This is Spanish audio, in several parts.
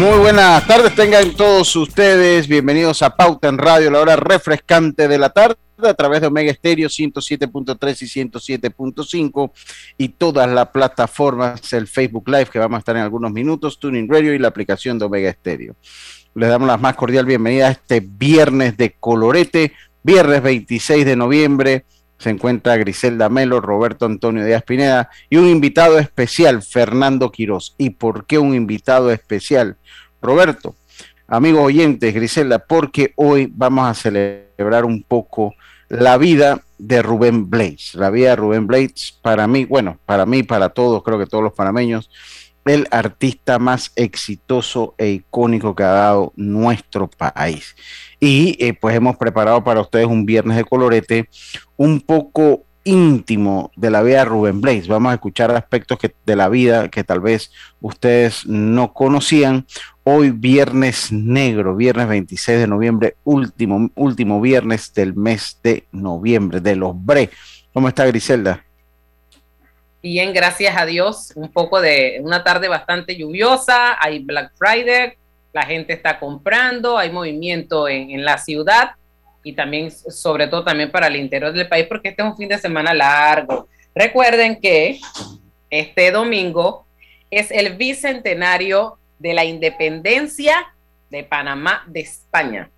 Muy buenas tardes, tengan todos ustedes bienvenidos a Pauta en Radio, la hora refrescante de la tarde a través de Omega Estéreo 107.3 y 107.5 y todas las plataformas, el Facebook Live que vamos a estar en algunos minutos, Tuning Radio y la aplicación de Omega Estéreo. Les damos la más cordial bienvenida a este viernes de colorete, viernes 26 de noviembre se encuentra Griselda Melo, Roberto Antonio Díaz Pineda y un invitado especial, Fernando Quirós. ¿Y por qué un invitado especial? Roberto, amigos oyentes, Griselda, porque hoy vamos a celebrar un poco la vida de Rubén Blades. La vida de Rubén Blades, para mí, bueno, para mí, para todos, creo que todos los panameños, el artista más exitoso e icónico que ha dado nuestro país. Y eh, pues hemos preparado para ustedes un viernes de colorete un poco íntimo de la vida de Rubén Blaze. Vamos a escuchar aspectos que, de la vida que tal vez ustedes no conocían. Hoy viernes negro, viernes 26 de noviembre, último, último viernes del mes de noviembre, de los Bre. ¿Cómo está Griselda? Bien, gracias a Dios. Un poco de una tarde bastante lluviosa. Hay Black Friday, la gente está comprando, hay movimiento en, la ciudad y también, sobre todo también para el interior del país, porque este es un fin de semana largo. Recuerden que este domingo es el bicentenario de la independencia de Panamá de España.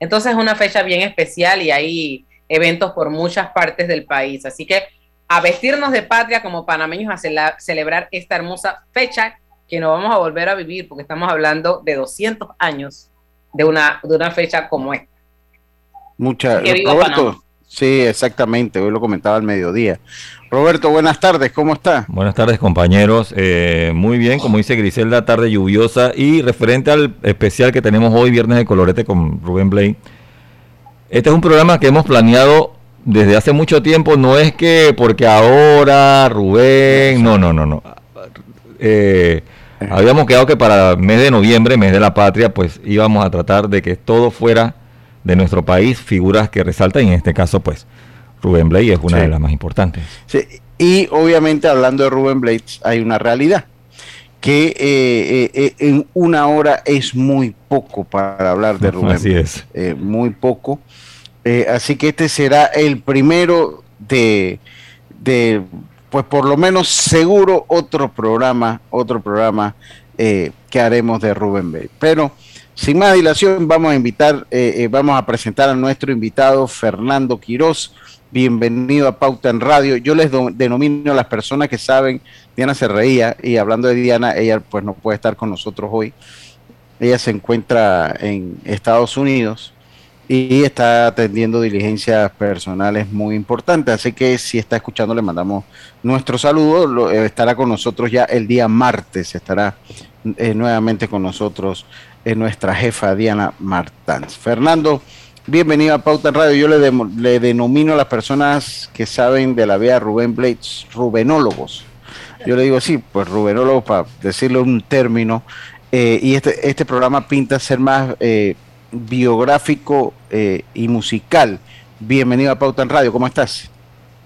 Entonces es una fecha bien especial y hay eventos por muchas partes del país. Así que a vestirnos de patria como panameños a celebrar esta hermosa fecha que no vamos a volver a vivir porque estamos hablando de 200 años de una, de una fecha como esta. Muchas Roberto, sí, exactamente, hoy lo comentaba al mediodía. Roberto, buenas tardes, ¿cómo está? Buenas tardes, compañeros. Eh, muy bien, como dice Griselda, tarde lluviosa y referente al especial que tenemos hoy, Viernes de Colorete con Rubén Blay. Este es un programa que hemos planeado desde hace mucho tiempo, no es que porque ahora Rubén, no, no, no, no. Eh, Habíamos quedado que para el mes de noviembre, mes de la patria, pues íbamos a tratar de que todo fuera de nuestro país, figuras que resaltan, y en este caso, pues, Rubén Blades es una de las más importantes. Sí. Y obviamente, hablando de Rubén Blades, hay una realidad que eh, eh, eh, en una hora es muy poco para hablar de Rubén. Así es. muy poco. así que este será el primero de, de pues por lo menos seguro otro programa, otro programa eh, que haremos de Rubén Bay. Pero sin más dilación, vamos a invitar, eh, eh, vamos a presentar a nuestro invitado Fernando Quirós. Bienvenido a Pauta en Radio. Yo les denomino a las personas que saben, Diana se reía y hablando de Diana, ella pues no puede estar con nosotros hoy. Ella se encuentra en Estados Unidos y está atendiendo diligencias personales muy importantes. Así que si está escuchando, le mandamos nuestro saludo. Eh, estará con nosotros ya el día martes, estará eh, nuevamente con nosotros eh, nuestra jefa Diana Martans. Fernando, bienvenido a Pauta Radio. Yo le, le denomino a las personas que saben de la vida de Rubén Blades, rubenólogos. Yo le digo así, pues rubenólogos para decirle un término. y este, este programa pinta ser más biográfico eh, y musical. Bienvenido a Pauta en Radio, ¿cómo estás?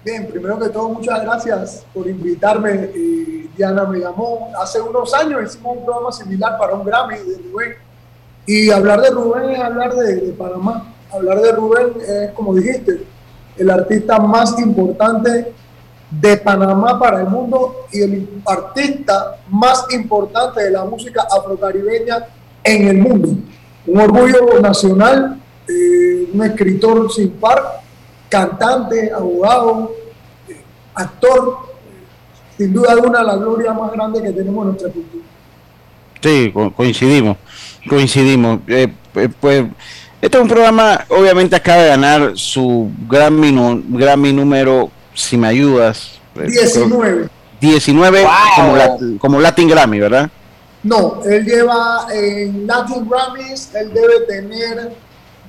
Bien, primero que todo, muchas gracias por invitarme. Eh, Diana me llamó hace unos años, hicimos un programa similar para un Grammy de Rubén. Y hablar de Rubén es hablar de, de Panamá. Hablar de Rubén es, como dijiste, el artista más importante de Panamá para el mundo y el artista más importante de la música afrocaribeña en el mundo un orgullo nacional, eh, un escritor sin par, cantante, abogado, eh, actor, sin duda alguna la gloria más grande que tenemos en nuestra cultura. Sí, coincidimos, coincidimos. Eh, pues Este es un programa, obviamente acaba de ganar su Grammy, Grammy número, si me ayudas. eh, 19. 19 Wow. como, Lat- como Latin Grammy, ¿verdad? No, él lleva en Latin Grammys, él debe tener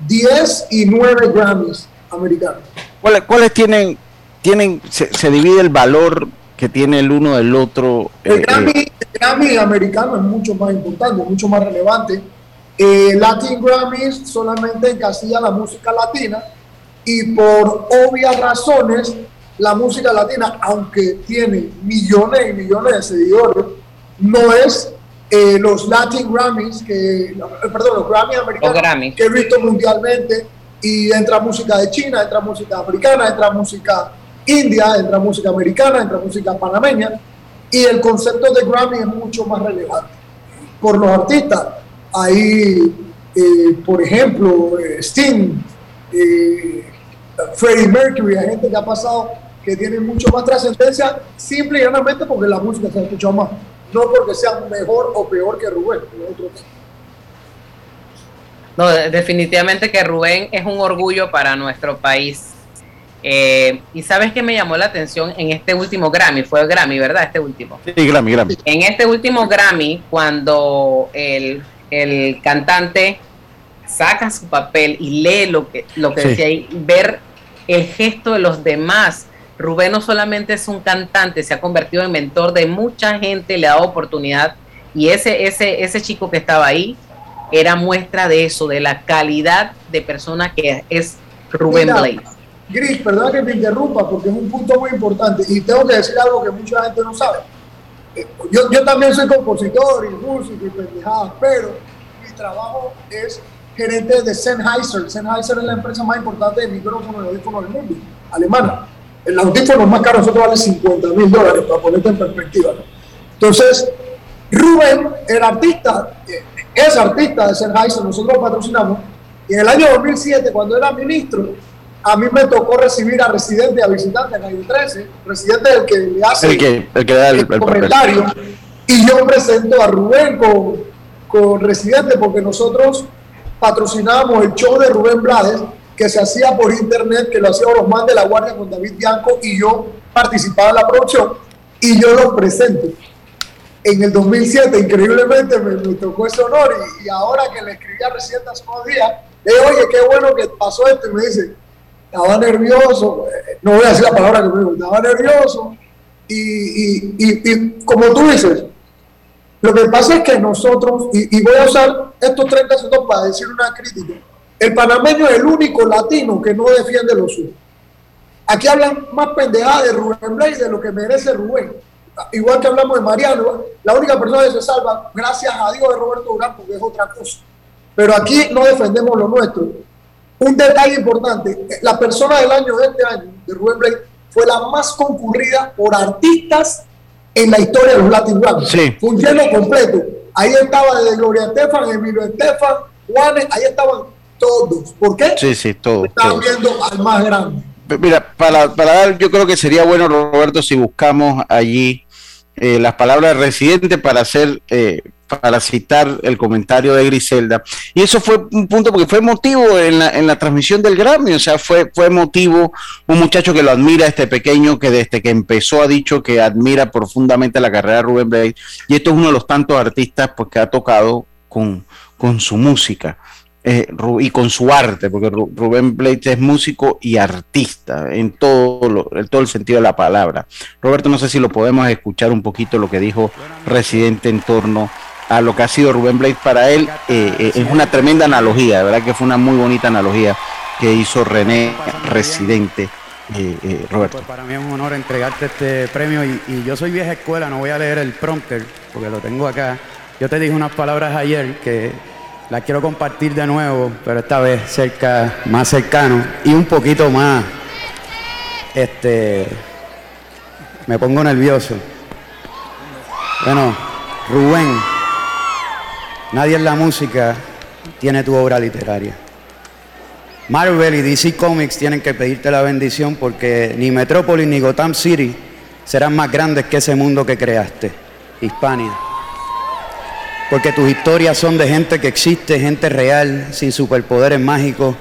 10 y 9 Grammys americanos. ¿Cuáles, cuáles tienen, tienen se, se divide el valor que tiene el uno del otro? El eh, Grammy, eh, el Grammy americano es mucho más importante, mucho más relevante. Eh, Latin Grammys solamente encasilla la música latina y por obvias razones la música latina, aunque tiene millones y millones de seguidores, no es eh, los Latin Grammys, que, eh, perdón, los Grammys americanos que he visto mundialmente y entra música de China, entra música africana, entra música india, entra música americana, entra música panameña y el concepto de Grammy es mucho más relevante. Por los artistas, hay, eh, por ejemplo, eh, Sting, eh, Freddie Mercury, hay gente que ha pasado que tiene mucho más trascendencia, simple y llanamente porque la música se ha escuchado más, no porque sea mejor o peor que Rubén. otro. No, de- definitivamente que Rubén es un orgullo para nuestro país. Eh, y sabes que me llamó la atención en este último Grammy, fue Grammy, ¿verdad? Este último. sí, Grammy, Grammy. En este último Grammy, cuando el, el cantante saca su papel y lee lo que, lo que Sí. decía ahí, ver el gesto de los demás. Rubén no solamente es un cantante, se ha convertido en mentor de mucha gente, le ha dado oportunidad. Y ese, ese, ese chico que estaba ahí era muestra de eso, de la calidad de persona que es Rubén Mira, Blades. Gris, perdona que me interrumpa porque es un punto muy importante y tengo que decir algo que mucha gente no sabe. Eh, Yo, yo también soy compositor y músico y pendejadas, pero mi trabajo es gerente de Sennheiser. Sennheiser es la empresa más importante de micrófonos y audífonos del mundo, alemana. El audífono más caro nosotros vale 50 mil dólares, para ponerte en perspectiva. ¿no? Entonces, Rubén, el artista, eh, es artista de Sennheiser, nosotros lo patrocinamos, y en el año 2007, cuando era ministro, a mí me tocó recibir a Residente a Visitante en el 13, Residente es el que le hace El que, el que da el, el papel. comentario, y yo presento a Rubén con, con Residente, porque nosotros patrocinábamos el show de Rubén Blades, que se hacía por internet, que lo hacía Orosman de la Guardia con David Bianco, y yo participaba en la producción, y yo lo presento. En el 2007, increíblemente, me, me tocó ese honor, y, y ahora que le escribí a Residente hace unos días, le digo, oye, qué bueno que pasó esto, y me dice, estaba nervioso, eh, no voy a decir la palabra que me dijo, estaba nervioso, y, y, y como tú dices, lo que pasa es que nosotros, y, y voy a usar estos 30 segundos para decir una crítica, el panameño es el único latino que no defiende lo suyo. Aquí hablan más pendejadas de Rubén Blades de lo que merece Rubén. Igual que hablamos de Mariano, la única persona que se salva, gracias a Dios, es Roberto Durán, porque es otra cosa. Pero aquí no defendemos lo nuestro. Un detalle importante, la persona del año de este año, de Rubén Blades, fue la más concurrida por artistas en la historia de los Latin Grammys. Sí. Fue un lleno completo. Ahí estaba desde Gloria Estefan, Emilio Estefan, Juanes, ahí estaban todos. ¿Por qué? Sí, sí, todo. Estaban todo. viendo al más grande. Mira, para, para dar, yo creo que sería bueno, Roberto, si buscamos allí eh, las palabras de residente para hacer, eh, para citar el comentario de Griselda. Y eso fue un punto porque fue motivo en la, en la transmisión del Grammy, o sea, fue, fue motivo un muchacho que lo admira, este pequeño que desde que empezó ha dicho que admira profundamente la carrera de Rubén Blades. Y esto es uno de los tantos artistas pues, que ha tocado con, con su música. Eh, y con su arte, porque Ru- Rubén Blades es músico y artista en todo, lo- todo el sentido de la palabra. Roberto, no sé si lo podemos escuchar un poquito lo que dijo Residente en torno a lo que ha sido Rubén Blades para él. eh, eh, es una tremenda analogía, de verdad que fue una muy bonita analogía que hizo René Residente. Roberto. Pues para mí es un honor entregarte este premio y, y yo soy vieja escuela, no voy a leer el prompter porque lo tengo acá. Yo te dije unas palabras ayer que las quiero compartir de nuevo, pero esta vez cerca, más cercano y un poquito más, este, me pongo nervioso. Bueno, Rubén, nadie en la música tiene tu obra literaria. Marvel y DC Comics tienen que pedirte la bendición porque ni Metrópolis ni Gotham City serán más grandes que ese mundo que creaste, Hispania. Porque tus historias son de gente que existe, gente real, sin superpoderes mágicos,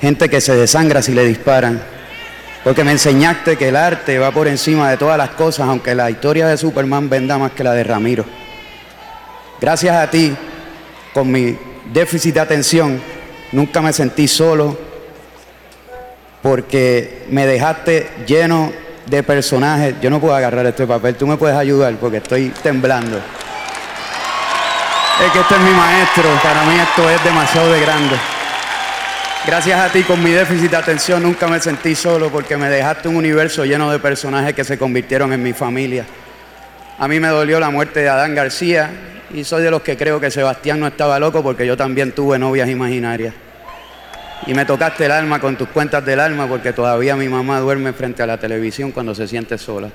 gente que se desangra si le disparan. Porque me enseñaste que el arte va por encima de todas las cosas, aunque la historia de Superman venda más que la de Ramiro. Gracias a ti, con mi déficit de atención, nunca me sentí solo, porque me dejaste lleno de personajes. Yo no puedo agarrar este papel, tú me puedes ayudar porque estoy temblando. Es que este es mi maestro, para mí esto es demasiado de grande. Gracias a ti con mi déficit de atención nunca me sentí solo porque me dejaste un universo lleno de personajes que se convirtieron en mi familia. A mí me dolió la muerte de Adán García y soy de los que creo que Sebastián no estaba loco porque yo también tuve novias imaginarias. Y me tocaste el alma con tus cuentas del alma porque todavía mi mamá duerme frente a la televisión cuando se siente sola.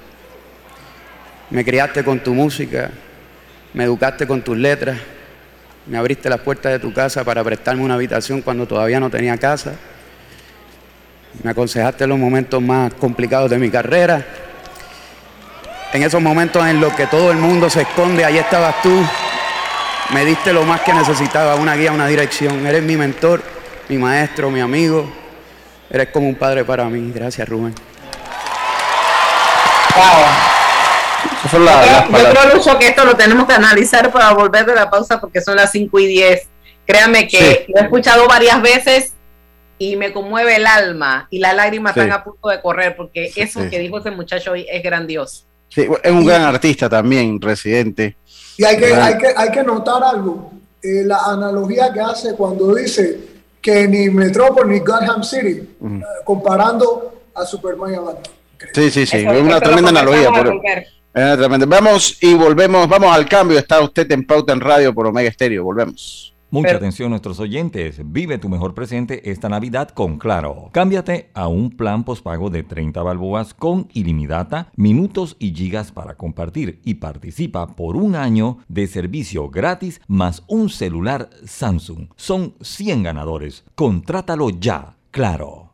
Me criaste con tu música, me educaste con tus letras, me abriste las puertas de tu casa para prestarme una habitación cuando todavía no tenía casa. Me aconsejaste los momentos más complicados de mi carrera. En esos momentos en los que todo el mundo se esconde, ahí estabas tú. Me diste lo más que necesitaba, una guía, una dirección. Eres mi mentor, mi maestro, mi amigo. Eres como un padre para mí. Gracias, Rubén. Yo, creo, Lucho, que esto lo tenemos que analizar para volver de la pausa porque son las 5 y 10. Créame que lo he escuchado varias veces y me conmueve el alma y las lágrimas están a punto de correr porque eso que dijo ese muchacho hoy es grandioso. Sí, es un gran artista también, residente. Y hay que, hay que, hay que notar algo, eh, la analogía que hace cuando dice que ni Metrópolis ni Gotham City, eh, comparando a Superman y a Batman. Sí, sí, sí, es una tremenda analogía. Vamos y volvemos, vamos al cambio. Está usted en Pauta en Radio por Omega Estéreo. Volvemos. Mucha atención nuestros oyentes. Vive tu mejor presente esta Navidad con Claro. Cámbiate a un plan pospago de 30 balboas con ilimitada, minutos y gigas para compartir y participa por un año de servicio gratis más un celular Samsung. Son 100 ganadores. Contrátalo ya. Claro.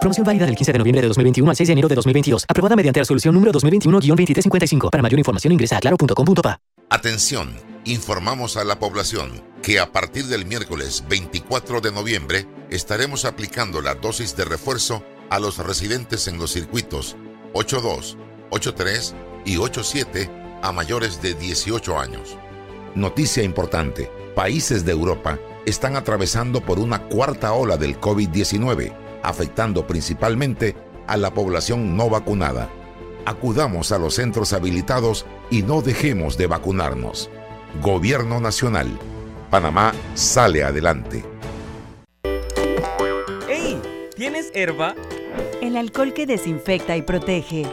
Promoción válida del 15 de noviembre de 2021 al 6 de enero de 2022. Aprobada mediante resolución número 2021-2355. Para mayor información ingresa a claro.com.pa. Atención, informamos a la población que a partir del miércoles 24 de noviembre estaremos aplicando la dosis de refuerzo a los residentes en los circuitos 82, 83 y 87 a mayores de 18 años. Noticia importante, países de Europa están atravesando por una cuarta ola del COVID-19 afectando principalmente a la población no vacunada. Acudamos a los centros habilitados y no dejemos de vacunarnos. Gobierno Nacional. Panamá sale adelante. ¡Hey! ¿Tienes herba? El alcohol que desinfecta y protege.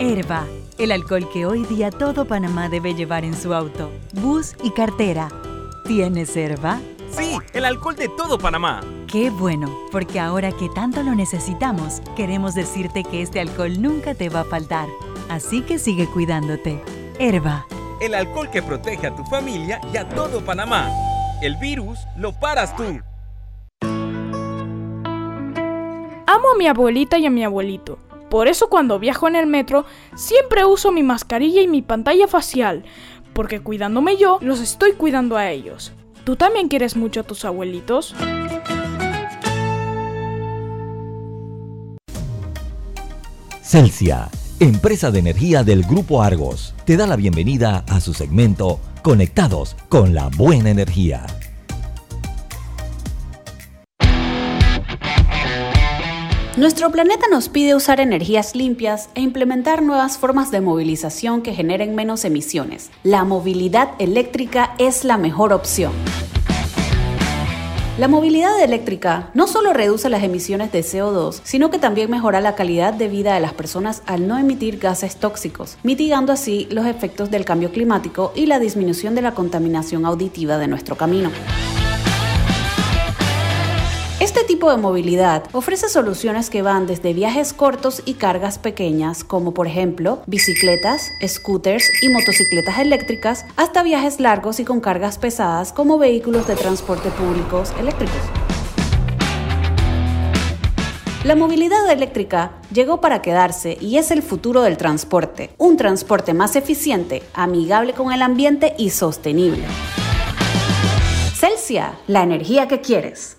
Herba, el alcohol que hoy día todo Panamá debe llevar en su auto, bus y cartera. ¿Tienes herba? Sí, el alcohol de todo Panamá. Qué bueno, porque ahora que tanto lo necesitamos, queremos decirte que este alcohol nunca te va a faltar. Así que sigue cuidándote. Herba. El alcohol que protege a tu familia y a todo Panamá. El virus lo paras tú. Amo a mi abuelita y a mi abuelito. Por eso cuando viajo en el metro siempre uso mi mascarilla y mi pantalla facial, porque cuidándome yo, los estoy cuidando a ellos. ¿Tú también quieres mucho a tus abuelitos? Celsia, empresa de energía del Grupo Argos, te da la bienvenida a su segmento Conectados con la Buena Energía. Nuestro planeta nos pide usar energías limpias e implementar nuevas formas de movilización que generen menos emisiones. La movilidad eléctrica es la mejor opción. La movilidad eléctrica no solo reduce las emisiones de CO2, sino que también mejora la calidad de vida de las personas al no emitir gases tóxicos, mitigando así los efectos del cambio climático y la disminución de la contaminación auditiva de nuestro camino. Este tipo de movilidad ofrece soluciones que van desde viajes cortos y cargas pequeñas, como por ejemplo bicicletas, scooters y motocicletas eléctricas, hasta viajes largos y con cargas pesadas como vehículos de transporte públicos eléctricos. La movilidad eléctrica llegó para quedarse y es el futuro del transporte, un transporte más eficiente, amigable con el ambiente y sostenible. Celsia, la energía que quieres.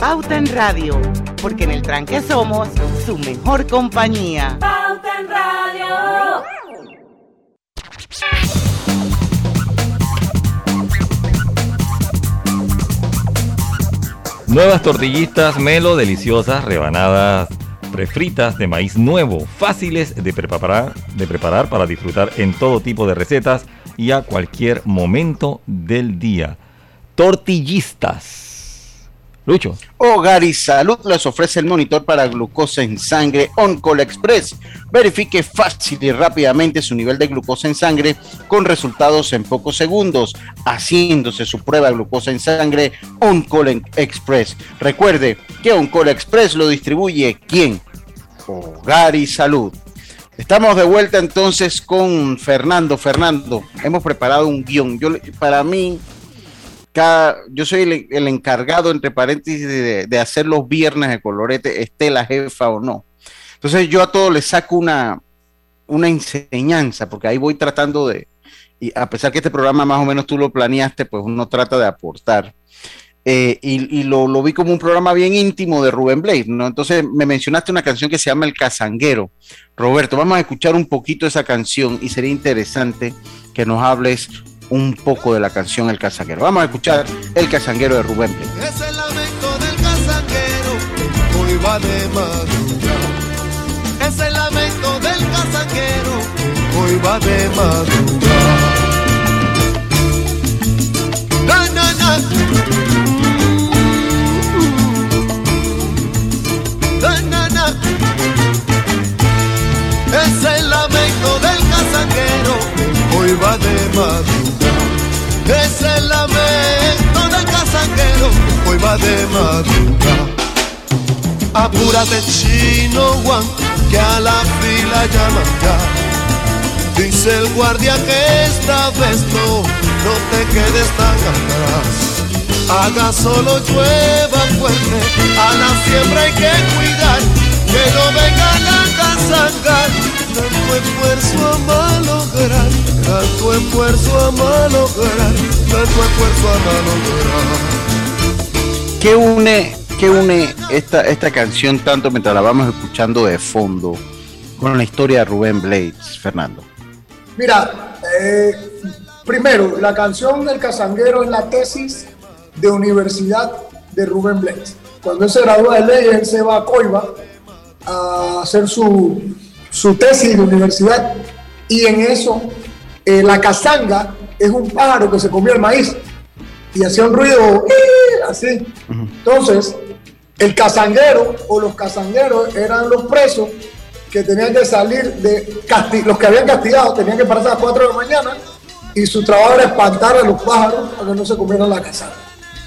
Pauta en Radio, porque en el tranque somos su mejor compañía. Pauta en Radio. Nuevas tortillistas Melo, deliciosas, rebanadas prefritas de maíz nuevo, fáciles de preparar, de preparar para disfrutar en todo tipo de recetas y a cualquier momento del día. Tortillistas. Lucho. Hogar y Salud les ofrece el monitor para glucosa en sangre OnCall Express. Verifique fácil y rápidamente su nivel de glucosa en sangre con resultados en pocos segundos, haciéndose su prueba de glucosa en sangre OnCall Express. Recuerde que OnCall Express lo distribuye ¿quién? Hogar y Salud. Estamos de vuelta entonces con Fernando. Fernando, hemos preparado un guion. Yo, para mí, yo soy el, encargado, entre paréntesis, de, hacer los viernes de colorete, esté la jefa o no. Entonces yo a todos les saco una, una enseñanza, porque ahí voy tratando de, y a pesar que este programa más o menos tú lo planeaste, pues uno trata de aportar. Eh, y, lo, vi como un programa bien íntimo de Rubén Blade, ¿no? Entonces me mencionaste una canción que se llama El Cazanguero. Roberto, vamos a escuchar un poquito esa canción y sería interesante que nos hables un poco de la canción El Casanguero. Vamos a escuchar El Casanguero de Rubén Es el lamento del casanguero que hoy va de madrugada. Es el lamento del casanguero que hoy va de madrugada. Na, na, na. Es el lamento del casanguero que hoy va de madrugada. Es el lamento del casanguero hoy va de madrugada. Apúrate chino Juan, que a la fila llaman ya. Dice el guardia que esta vez no, no te quedes tan atrás. Haga solo llueva fuerte, a la siembra hay que cuidar, que no vengan a casangar, tanto esfuerzo a malograr tanto esfuerzo a malograr, tanto esfuerzo a malograr. ¿Qué une, qué une esta, esta canción tanto mientras la vamos escuchando de fondo con la historia de Rubén Blades, Fernando? Mira, eh, primero, la canción del Casanguero es la tesis de universidad de Rubén Blades. Cuando él se gradúa de leyes, él se va a Coiba a hacer su, su tesis de universidad y en eso eh, la casanga es un pájaro que se comió el maíz y hacía un ruido ¡eh! así. Entonces, el casanguero o los casangueros eran los presos que tenían que salir de los que habían castigado, tenían que pararse a las 4 de la mañana y su trabajo era espantar a los pájaros para que no se comieran la casanga.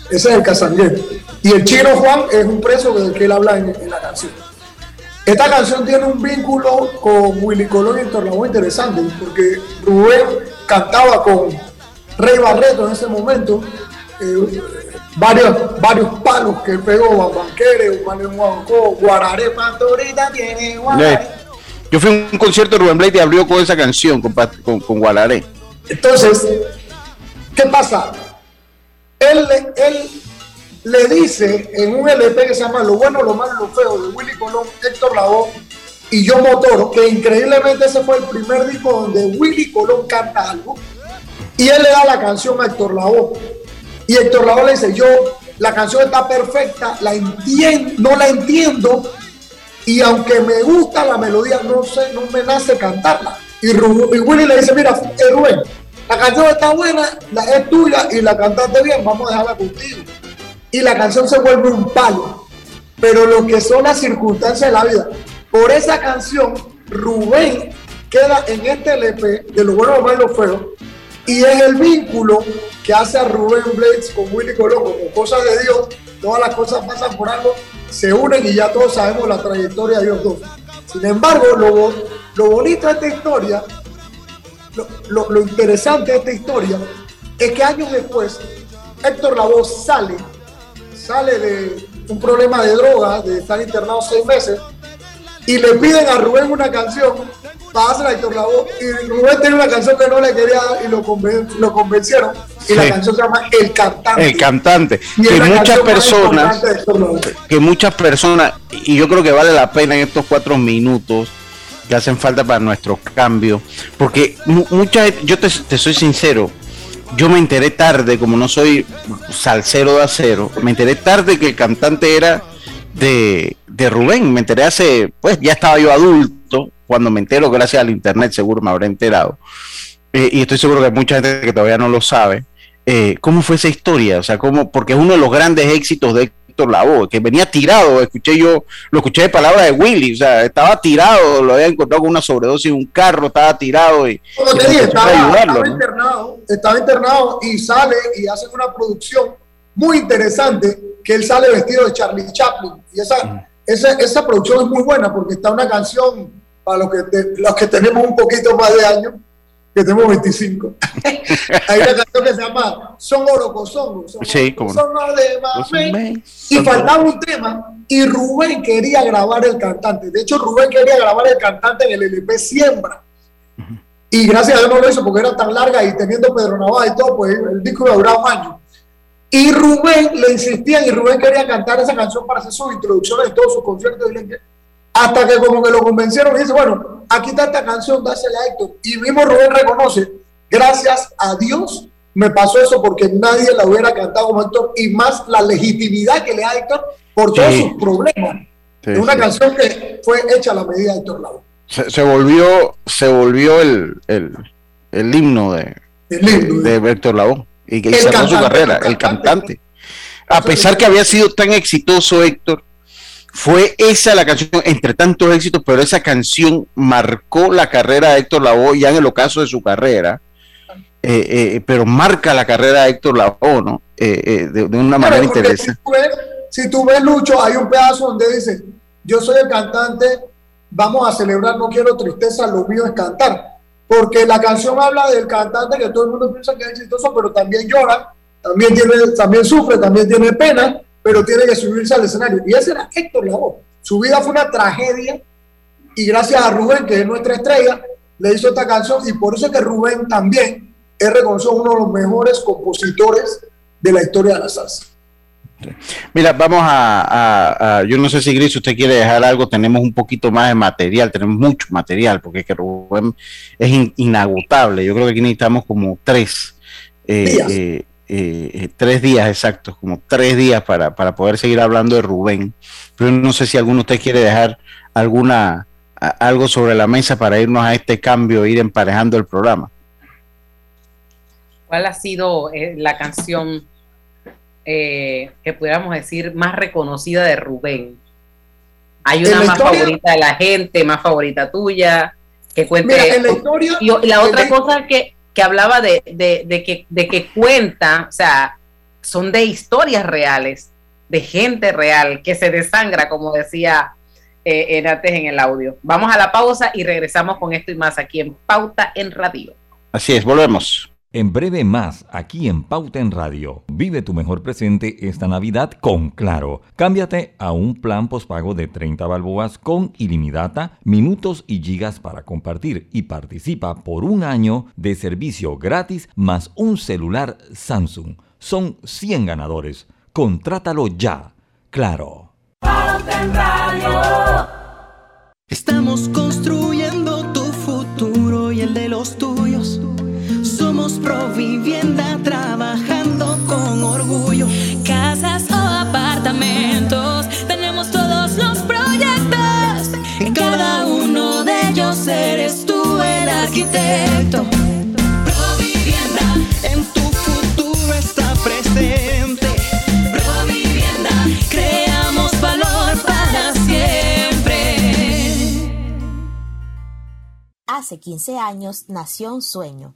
Ese es el casanguero. Y el chino Juan es un preso del que él habla en, en la canción. Esta canción tiene un vínculo con Willy Colón y Lavoe interesante, porque Rubén cantaba con Rey Barreto en ese momento, eh, varios, varios palos que pegó, Bambanquere, Guararé, Pantorita tiene Guararé. Yo fui a un concierto de Rubén Blade y abrió con esa canción, con, con, con Guararé. Entonces, ¿qué pasa? Él, él le dice en un LP que se llama Lo bueno, lo malo lo feo de Willy Colón, Héctor Lavoe y yo Motoro, que increíblemente ese fue el primer disco donde Willy Colón canta algo y él le da la canción a Héctor Lavoe. Y Héctor Lavoe le dice yo la canción está perfecta, la entiendo, no la entiendo y aunque me gusta la melodía no sé, no me nace cantarla y, y Willy le dice mira eh, Rubén la canción está buena, la, es tuya y la cantaste bien, vamos a dejarla contigo y la canción se vuelve un palo. Pero lo que son las circunstancias de la vida. Por esa canción, Rubén queda en este LP de lo bueno, lo malo lo feo. Y es el vínculo que hace a Rubén Blades con Willy Colón, como cosas de Dios. Todas las cosas pasan por algo, se unen y ya todos sabemos la trayectoria de ellos dos. Sin embargo, lo, lo bonito de esta historia, lo, lo- lo interesante de esta historia, es que años después, Héctor Lavoe sale sale de un problema de droga, de estar internado seis meses, y le piden a Rubén una canción para hacer a Héctor Lavoe, y Rubén tiene una canción que no le quería dar y lo, conven- lo convencieron, y la canción se llama El Cantante. El cantante. Y Que muchas personas, que muchas personas, y yo creo que vale la pena en estos cuatro minutos que hacen falta para nuestro cambio, porque mu- mucha gente- yo te, te soy sincero, yo me enteré tarde, como no soy salsero de acero, me enteré tarde que el cantante era de, de Rubén, me enteré hace, pues ya estaba yo adulto, cuando me entero, gracias al internet seguro me habré enterado, Eh, y estoy seguro que hay mucha gente que todavía no lo sabe, eh, ¿cómo fue esa historia? O sea, ¿cómo? porque es uno de los grandes éxitos de Héctor Lavoe, que venía tirado, escuché yo, lo escuché de palabras de Willy, o sea, estaba tirado, lo había encontrado con una sobredosis en un carro, estaba tirado y, Como te dije, estaba, ayudarlo, estaba ¿no? internado, estaba internado y sale y hace una producción muy interesante que él sale vestido de Charlie Chaplin. Y esa, esa, esa producción es muy buena porque está una canción para los que, te- los que tenemos un poquito más de años, que tenemos 25. Hay una canción que se llama Son Orocosongos. Son Sí, como. Orocosongos de mamey. Y faltaba un tema y Rubén quería grabar el cantante. De hecho, Rubén quería grabar el cantante en el LP Siembra. Y gracias a Dios no lo hizo porque era tan larga y teniendo Pedro Navaja y todo, pues el disco iba a durar un año. Y Rubén le insistía y Rubén quería cantar esa canción para hacer sus introducciones y todos sus conciertos. y Hasta que como que lo convencieron y dice, bueno, aquí está esta canción, dásela a Héctor. Y mismo Rubén reconoce, gracias a Dios me pasó eso porque nadie la hubiera cantado como Héctor y más la legitimidad que le da Héctor por todos sus problemas. Sí, es una sí. canción que fue hecha a la medida de Héctor Lavoe. Se, se volvió, se volvió el, el, el himno de, de Héctor Lavoe y que cerró su carrera, el el cantante. A pesar que había sido tan exitoso Héctor, fue esa la canción, entre tantos éxitos, pero esa canción marcó la carrera de Héctor Lavoe ya en el ocaso de su carrera, eh, eh, pero marca la carrera de Héctor Lavoe, ¿no? Eh, eh, de, de una manera interesante. Si tú, ves, si tú ves, Lucho, hay un pedazo donde dice, yo soy el cantante, vamos a celebrar, no quiero tristeza, lo mío es cantar. Porque la canción habla del cantante que todo el mundo piensa que es exitoso, pero también llora, también, tiene, también sufre, también tiene pena, pero tiene que subirse al escenario. Y ese era Héctor Lavoe. Su vida fue una tragedia y gracias a Rubén, que es nuestra estrella, le hizo esta canción y por eso es que Rubén también es reconocido uno de los mejores compositores de la historia de la salsa. Mira, vamos a, a- a- yo no sé si Gris usted quiere dejar algo, tenemos un poquito más de material, tenemos mucho material, porque es que Rubén es in- inagotable, yo creo que aquí necesitamos como tres, eh, Días. eh, eh, eh, tres días exactos, como tres días para, para poder seguir hablando de Rubén, pero no sé si alguno de ustedes quiere dejar alguna, a- algo sobre la mesa para irnos a este cambio, e ir emparejando el programa. ¿Cuál ha sido eh, la canción eh, que pudiéramos decir más reconocida de Rubén? ¿Hay una la más historia- favorita de la gente, más favorita tuya? Que cuente. Mira, en la historia- y, la otra la- cosa que, que hablaba de, de, de que, de que cuenta, o sea, son de historias reales, de gente real, que se desangra, como decía eh, antes en el audio. Vamos a la pausa y regresamos con esto y más aquí en Pauta en Radio. Así es, volvemos. En breve más, aquí en Pauta en Radio. Vive tu mejor presente esta Navidad con Claro. Cámbiate a un plan pospago de 30 balboas con ilimitada, minutos y gigas para compartir y participa por un año de servicio gratis más un celular Samsung. Son 100 ganadores. Contrátalo ya. Claro. Pauta en Radio. Estamos construyendo tu futuro y el de los tuyos. Provivienda trabajando con orgullo. Casas o apartamentos, tenemos todos los proyectos. En cada uno de ellos eres tú el arquitecto. Provivienda, en tu futuro está presente. Provivienda, creamos valor para siempre. Hace 15 años nació un sueño,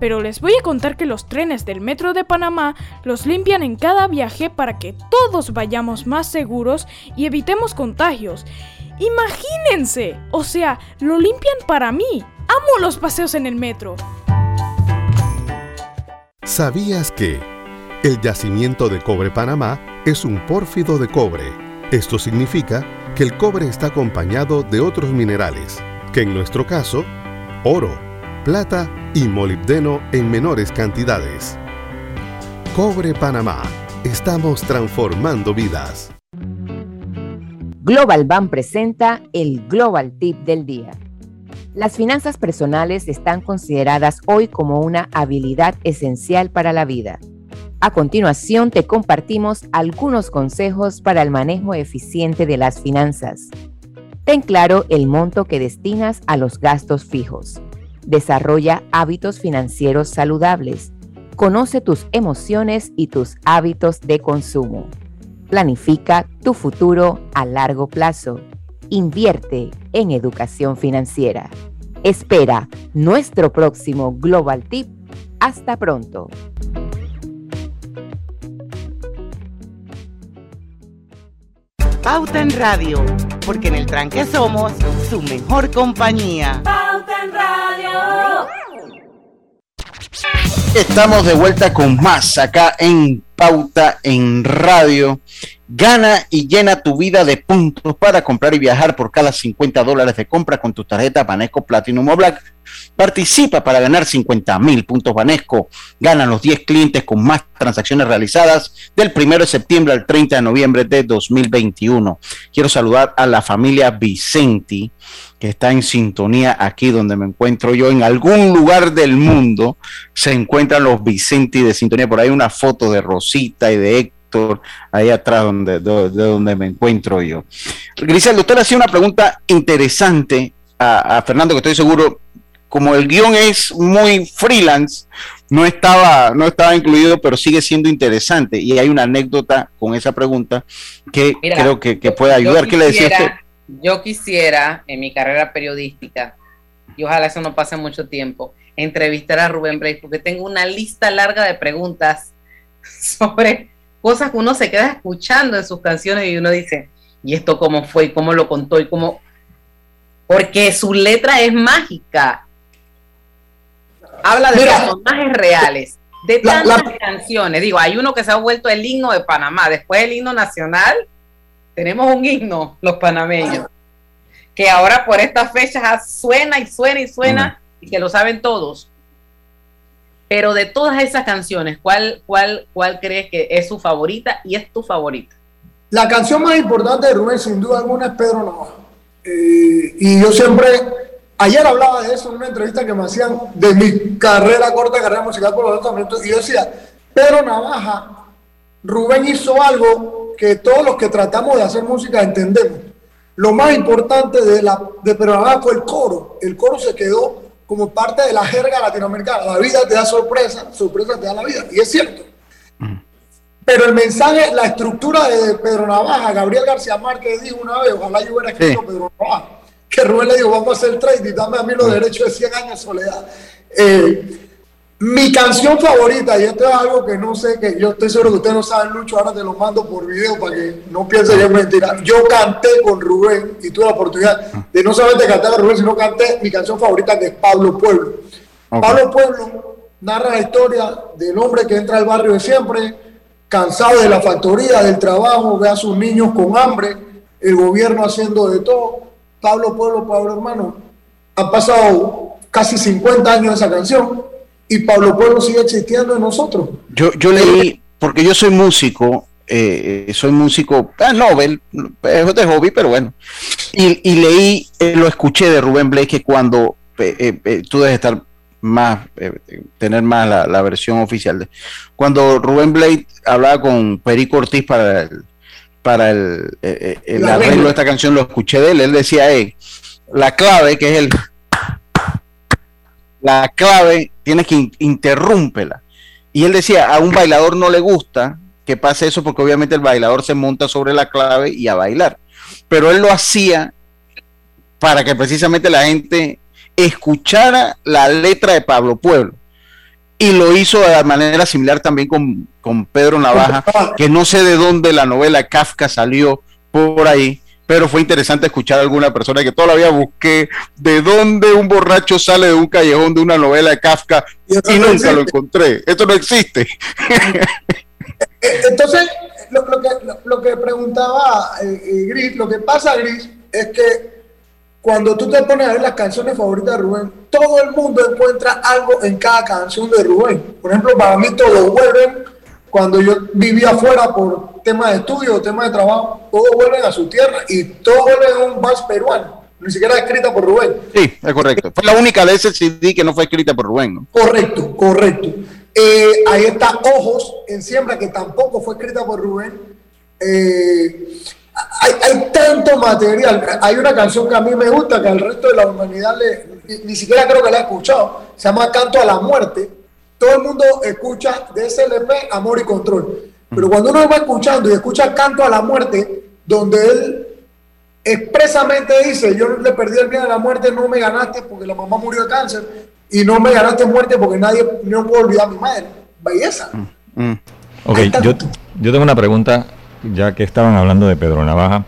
pero les voy a contar que los trenes del Metro de Panamá los limpian en cada viaje para que todos vayamos más seguros y evitemos contagios. Imagínense, o sea, lo limpian para mí. Amo los paseos en el metro. ¿Sabías que el yacimiento de cobre Panamá es un pórfido de cobre? Esto significa que el cobre está acompañado de otros minerales, que en nuestro caso, oro, plata y molibdeno en menores cantidades. Cobre Panamá. Estamos transformando vidas. Global Bank presenta el Global Tip del día. Las finanzas personales están consideradas hoy como una habilidad esencial para la vida. A continuación te compartimos algunos consejos para el manejo eficiente de las finanzas. Ten claro el monto que destinas a los gastos fijos. Desarrolla hábitos financieros saludables. Conoce tus emociones y tus hábitos de consumo. Planifica tu futuro a largo plazo. Invierte en educación financiera. Espera nuestro próximo Global Tip. Hasta pronto. Pauta en Radio, porque en el tranque somos su mejor compañía. Pauta en Radio. Estamos de vuelta con más acá en Pauta en Radio. Gana y llena tu vida de puntos para comprar y viajar por cada 50 dólares de compra con tu tarjeta Banesco Platinum o Black. Participa para ganar 50 mil puntos Banesco. Ganan los 10 clientes con más transacciones realizadas del 1 de septiembre al 30 de noviembre de 2021. Quiero saludar a la familia Vicenti que está en sintonía aquí donde me encuentro yo. En algún lugar del mundo se encuentran los Vicenti de sintonía. Por ahí una foto de Rosita y de Héctor Ahí atrás donde, de, de donde me encuentro yo. Griselda, usted le hacía una pregunta interesante a, a Fernando, que estoy seguro, como el guion es muy freelance, no estaba, no estaba incluido, pero sigue siendo interesante. Y hay una anécdota con esa pregunta que Mira, creo que, que puede ayudar. ¿Qué le decía usted? quisiera- Yo quisiera, en mi carrera periodística, y ojalá eso no pase mucho tiempo, entrevistar a Rubén Blades, porque tengo una lista larga de preguntas sobre cosas que uno se queda escuchando en sus canciones y uno dice, ¿y esto cómo fue? ¿Y cómo lo contó? ¿Y cómo...? Porque su letra es mágica. Habla de Mira. personajes reales, de La- tantas canciones. Digo, hay uno que se ha vuelto el himno de Panamá, después el himno nacional, tenemos un himno, los panameños, que ahora por estas fechas suena y suena y suena y que lo saben todos. Pero de todas esas canciones, ¿cuál, cuál, cuál crees que es su favorita y es tu favorita? La canción más importante de Rubén, sin duda alguna, es Pedro Navaja. Eh, y yo siempre, ayer hablaba de eso en una entrevista que me hacían de mi carrera, corta carrera musical por los tratamientos, y yo decía, Pedro Navaja, Rubén hizo algo que todos los que tratamos de hacer música entendemos. Lo más importante de, la, de Pedro Navaja fue el coro. El coro se quedó como parte de la jerga latinoamericana. La vida te da sorpresa, sorpresa te da la vida. Y es cierto. Pero el mensaje, la estructura de Pedro Navaja, Gabriel García Márquez dijo una vez, ojalá yo hubiera escrito Sí. Pedro Navaja, que Rubén le dijo, vamos a hacer trade y dame a mí los derechos de 100 años de soledad. Eh, mi canción favorita, y esto es algo que no sé, que yo estoy seguro que ustedes no saben, Lucho, ahora te lo mando por video para que no piensen que es mentira. Yo canté con Rubén y tuve la oportunidad de no solamente cantar con Rubén, sino canté mi canción favorita que es Pablo Pueblo. Pablo Pueblo narra la historia del hombre que entra al barrio de siempre, cansado de la factoría, del trabajo, ve a sus niños con hambre, el gobierno haciendo de todo. Pablo Pueblo, Pablo hermano, han pasado casi 50 años de esa canción y Pablo Pueblo sigue existiendo en nosotros. Yo, yo leí, porque yo soy músico, eh, soy músico, ah, Nobel, es de hobby, pero bueno. Y, y leí, eh, lo escuché de Rubén Blake que cuando eh, eh, tú debes estar más, tener más la, la versión oficial. De, cuando Rubén Blake hablaba con Perico Ortiz para el, para el, el arreglo arreglo. de esta canción, lo escuché de él, él decía, eh, la clave, que es el, la clave, tienes que in- interrúmpela. Y él decía, a un bailador no le gusta que pase eso porque obviamente el bailador se monta sobre la clave y a bailar. Pero él lo hacía para que precisamente la gente escuchara la letra de Pablo Pueblo. Y lo hizo de manera similar también con, con Pedro Navaja, que no sé de dónde la novela Kafka salió por ahí, pero fue interesante escuchar a alguna persona que todavía busqué de dónde un borracho sale de un callejón de una novela de Kafka y, no nunca existe. lo encontré. Esto no existe. Eh, Entonces, lo, lo que, lo, lo que preguntaba eh, eh, Gris, lo que pasa, Gris, es que cuando tú te pones a ver las canciones favoritas de Rubén, todo el mundo encuentra algo en cada canción de Rubén. Por ejemplo, para mí todos vuelven, cuando yo vivía afuera por temas de estudio, temas de trabajo, todos vuelven a su tierra y todos vuelven a un vals peruano, ni siquiera escrita por Rubén. Sí, es correcto. Fue la única de ese CD que no fue escrita por Rubén. ¿no? Correcto, correcto. Eh, ahí está Ojos en Siembra, que tampoco fue escrita por Rubén. Eh, hay, hay tanto material. Hay una canción que a mí me gusta, que al resto de la humanidad le, ni, ni siquiera creo que la he escuchado. Se llama Canto a la Muerte. Todo el mundo escucha de SLP Amor y Control. Pero cuando uno va escuchando y escucha Canto a la Muerte, donde él expresamente dice, yo le perdí el miedo a la muerte, no me ganaste porque la mamá murió de cáncer y no me ganaste muerte porque nadie, no puedo olvidar a mi madre. Belleza. Ok, yo, yo tengo una pregunta, ya que estaban hablando de Pedro Navaja,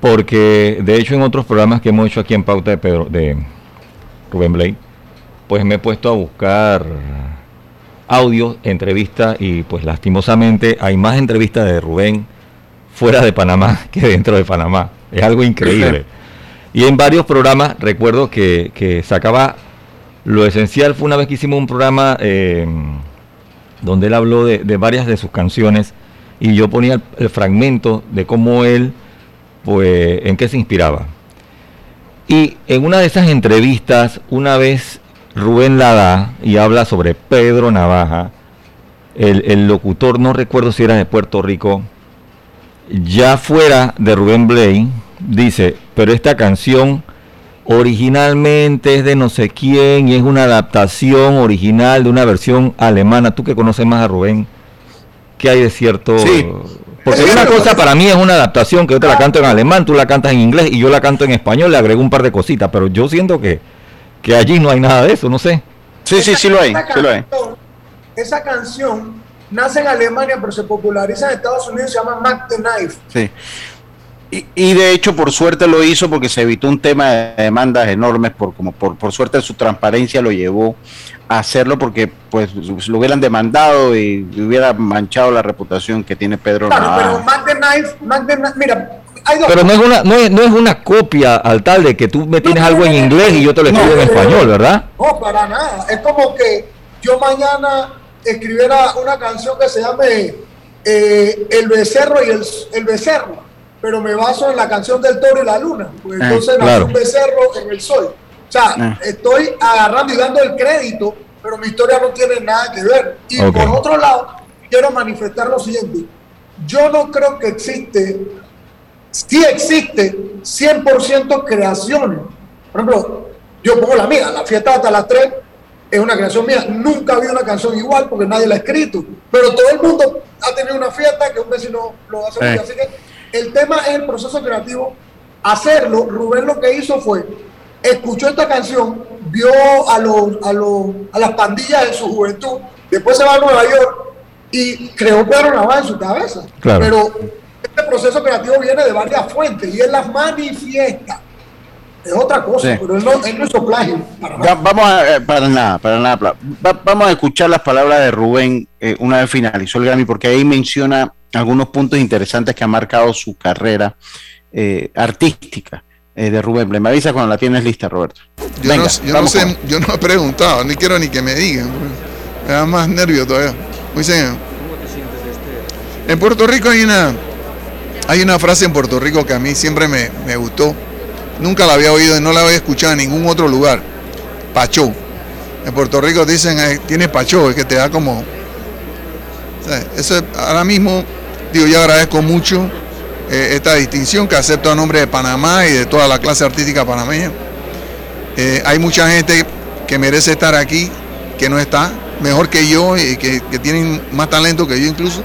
porque de hecho en otros programas que hemos hecho aquí en Pauta de Pedro, de Rubén Blake, pues me he puesto a buscar audios, entrevistas y pues lastimosamente hay más entrevistas de Rubén fuera de Panamá que dentro de Panamá. Es algo increíble. Y en varios programas recuerdo que, que sacaba lo esencial. Fue una vez que hicimos un programa eh, donde él habló de, de varias de sus canciones y yo ponía el, el fragmento de cómo él, pues, en qué se inspiraba. Y en una de esas entrevistas, una vez Rubén la da y habla sobre Pedro Navaja, el, el locutor, no recuerdo si era de Puerto Rico, ya fuera de Rubén Blay, dice, pero esta canción originalmente es de no sé quién y es una adaptación original de una versión alemana. Tú que conoces más a Rubén, ¿qué hay de cierto? Porque una cosa para mí es una adaptación que yo te la canto en alemán, tú la cantas en inglés y yo la canto en español, le agrego un par de cositas, pero yo siento que, que allí no hay nada de eso, no sé. Sí, sí, sí lo hay, sí lo hay. Esa canción nace en Alemania, pero se populariza en Estados Unidos, se llama Mac the Knife. Sí. Y, y de hecho, por suerte lo hizo porque se evitó un tema de demandas enormes, por, como por, por suerte su transparencia lo llevó a hacerlo porque pues lo hubieran demandado y hubiera manchado la reputación que tiene Pedro Claro, Navaja. pero Mac the Knife, Mac the Knife, mira, hay dos Pero no es una no es, no es una copia al tal de que tú me tienes algo en inglés y yo te lo escribo en español, ¿verdad? No, para nada. Es como que yo mañana escribiera una canción que se llame eh, El Becerro y el, el Becerro, pero me baso en la canción del toro y la luna. Pues Ah, entonces nació claro. un becerro en el sol. O sea, Ah. estoy agarrando y dando el crédito, pero mi historia no tiene nada que ver. Y por otro lado, quiero manifestar lo siguiente. Yo no creo que existe, sí existe 100% creaciones. Por ejemplo, yo pongo la mía, la fiesta hasta las 3 es una creación mía. Nunca había una canción igual porque nadie la ha escrito. Pero todo el mundo ha tenido una fiesta que un vecino lo hace. Eh. Así que el tema es el proceso creativo. Hacerlo, Rubén lo que hizo fue, escuchó esta canción, vio a, los, a, los, a las pandillas en su juventud, después se va a Nueva York y creó Pedro Navaja en su cabeza. Claro. Pero este proceso creativo viene de varias fuentes y él las manifiesta. Es otra cosa, Sí. pero él no, él no hizo plagio. para vamos a, eh, para nada, para nada. va- vamos a escuchar las palabras de Rubén eh, una vez finalizó el Grammy, porque ahí menciona algunos puntos interesantes que han marcado su carrera eh, artística eh, de Rubén. Me avisa cuando la tienes lista, Roberto. Yo, Venga, no, yo no sé, con- yo no he preguntado, ni quiero ni que me digan. Me da más nervio todavía. Muy señor. En Puerto Rico hay una, hay una frase en Puerto Rico que a mí siempre me, me gustó. Nunca la había oído y no la había escuchado en ningún otro lugar. Pachó. En Puerto Rico dicen, tienes pachó, es que te da como... o sea, eso es- ahora mismo, digo, yo agradezco mucho eh, esta distinción que acepto a nombre de Panamá y de toda la clase artística panameña. Eh, hay mucha gente que merece estar aquí, que no está, mejor que yo y que, que tienen más talento que yo incluso.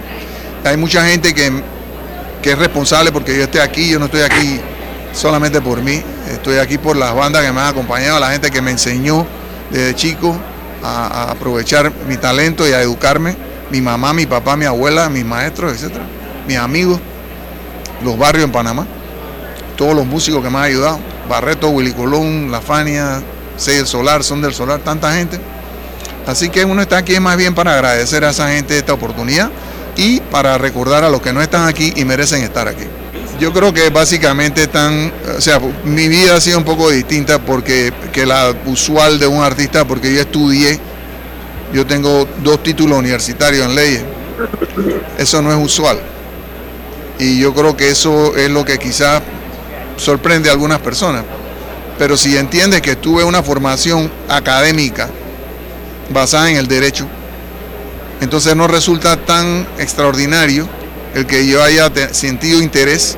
Hay mucha gente que, que es responsable porque yo esté aquí, yo no estoy aquí solamente por mí, estoy aquí por las bandas que me han acompañado, la gente que me enseñó desde chico a, aprovechar mi talento y a educarme, mi mamá, mi papá, mi abuela, mis maestros, etcétera, mis amigos, los barrios en Panamá, todos los músicos que me han ayudado, Barreto, Willy Colón, La Fania, Sey del Solar, Son del Solar, tanta gente. Así que uno está aquí más bien para agradecer a esa gente esta oportunidad y para recordar a los que no están aquí y merecen estar aquí. Yo creo que básicamente están, o sea, mi vida ha sido un poco distinta porque que la usual de un artista, porque yo estudié, yo tengo dos títulos universitarios en leyes. Eso no es usual. Y yo creo que eso es lo que quizás sorprende a algunas personas. Pero si entiendes que tuve una formación académica basada en el derecho, entonces no resulta tan extraordinario el que yo haya sentido interés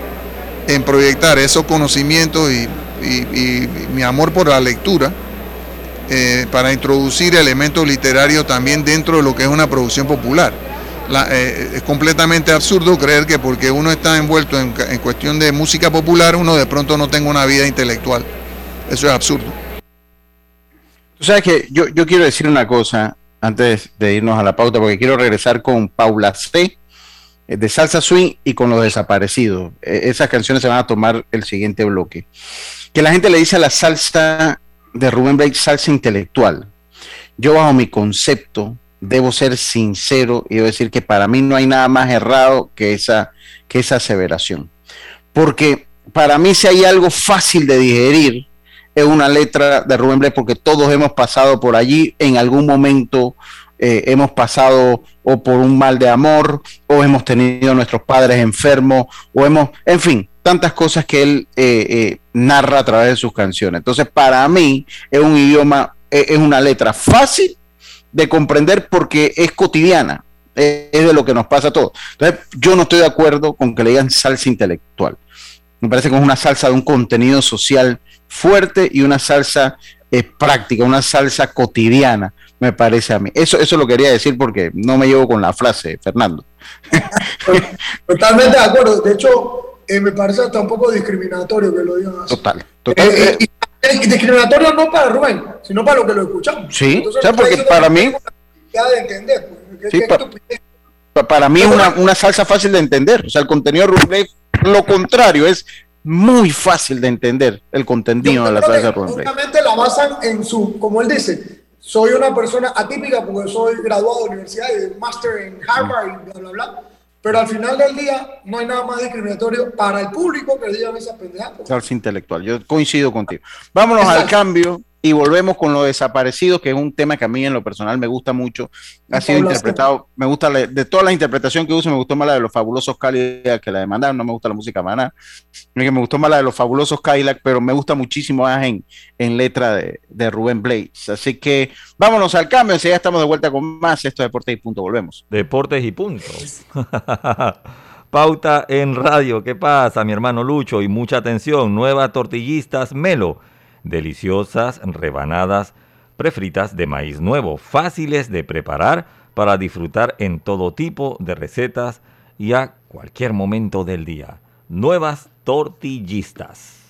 en proyectar esos conocimientos y, mi amor por la lectura eh, para introducir elementos literarios también dentro de lo que es una producción popular. La- eh, es completamente absurdo creer que porque uno está envuelto en, en cuestión de música popular, uno de pronto no tenga una vida intelectual. Eso es absurdo. Tú sabes que yo, yo quiero decir una cosa antes de irnos a la pauta, porque quiero regresar con Paula C. eh, de Salsa Swing y con los desaparecidos. Eh, esas canciones se van a tomar el siguiente bloque. Que la gente le dice a la salsa de Rubén Blake salsa intelectual. Yo bajo mi concepto debo ser sincero y debo decir que para mí no hay nada más errado que esa, que esa aseveración. Porque para mí si hay algo fácil de digerir, es una letra de Rubén Blades porque todos hemos pasado por allí en algún momento eh, hemos pasado o por un mal de amor o hemos tenido a nuestros padres enfermos o hemos en fin tantas cosas que él eh, eh, narra a través de sus canciones entonces para mí es un idioma es una letra fácil de comprender porque es cotidiana Es de lo que nos pasa a todos. Entonces, yo no estoy de acuerdo con que le digan salsa intelectual. Me parece que es una salsa de un contenido social fuerte y una salsa eh, práctica, una salsa cotidiana, me parece a mí. Eso, eso lo quería decir porque no me llevo con la frase, Fernando. Totalmente de acuerdo. De hecho, eh, me parece hasta un poco discriminatorio que lo digan así. Total, total. Eh, y- discriminatorio no para Rubén, sino para lo que lo escuchamos. Sí, Entonces, o sea, porque para mí, de entender. pues, Sí, para mí es una, una salsa fácil de entender. O sea, el contenido de Rubén lo contrario, es muy fácil de entender el contenido de la salsa de Rubén. Obviamente la basan en su, como él dice, soy una persona atípica porque soy graduado de universidad y de máster en Harvard y bla, bla, bla. Pero al final del día no hay nada más discriminatorio para el público que digan esas pendejadas. Salsa intelectual, yo coincido contigo. Vámonos al cambio y volvemos con los desaparecidos, que es un tema que a mí en lo personal me gusta mucho. Ha sido interpretado, me gusta, la- de toda la interpretación que uso, me gustó más la de los fabulosos Cadillac que la de Mandar, no me gusta la música Maná, me me gustó más la de los fabulosos Cadillac, pero me gusta muchísimo más en, en letra de, de Rubén Blades. Así que vámonos al cambio, ya estamos de vuelta con más esto de Deportes y Punto, volvemos. Deportes y puntos. Pauta en radio. ¿Qué pasa, mi hermano Lucho? Y mucha atención. Nuevas tortillistas Melo. Deliciosas rebanadas prefritas de maíz nuevo. Fáciles de preparar para disfrutar en todo tipo de recetas y a cualquier momento del día. Nuevas tortillistas.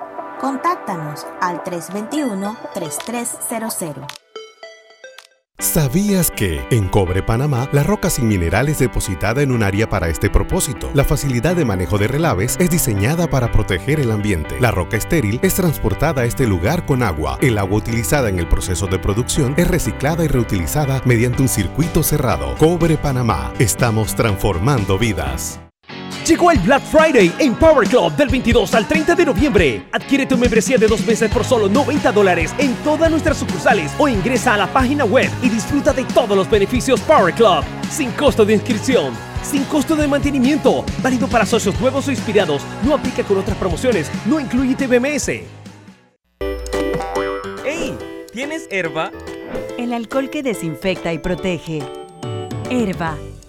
Contáctanos al 321-3300. ¿Sabías que en Cobre Panamá la roca sin mineral es depositada en un área para este propósito? La facilidad de manejo de relaves es diseñada para proteger el ambiente. La roca estéril es transportada a este lugar con agua. El agua utilizada en el proceso de producción es reciclada y reutilizada mediante un circuito cerrado. Cobre Panamá. Estamos transformando vidas. Llegó el Black Friday en Power Club del 22 al 30 de noviembre. Adquiere tu membresía de dos meses por solo 90 dólares en todas nuestras sucursales o ingresa a la página web y disfruta de todos los beneficios Power Club. Sin costo de inscripción, sin costo de mantenimiento, válido para socios nuevos o inspirados. No aplica con otras promociones, no incluye TBMS. ¡Ey! ¿Tienes herba? El alcohol que desinfecta y protege. Herba,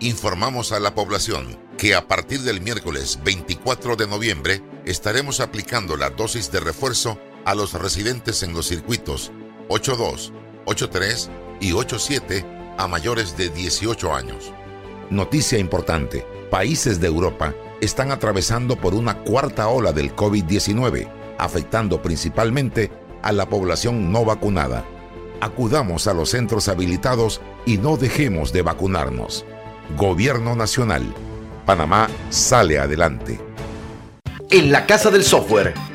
informamos a la población que a partir del miércoles 24 de noviembre estaremos aplicando la dosis de refuerzo a los residentes en los circuitos 82, 83 y 87 a mayores de 18 años. Noticia importante, países de Europa están atravesando por una cuarta ola del COVID-19, afectando principalmente a la población no vacunada. Acudamos a los centros habilitados y no dejemos de vacunarnos. Gobierno Nacional. Panamá sale adelante. En la Casa del Software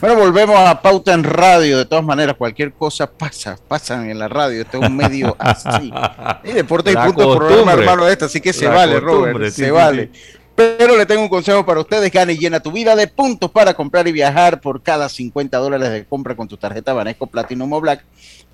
Bueno, volvemos a Pauta en Radio. De todas maneras, cualquier cosa pasa, pasan en la radio. Este es un medio así. Y deporte y punto programa, hermano, de este, así que se La vale, Robert, sí, se sí, vale. sí. Pero le tengo un consejo para ustedes. Gana y llena tu vida de puntos para comprar y viajar por cada 50 dólares de compra con tu tarjeta Banesco Platinum o Black.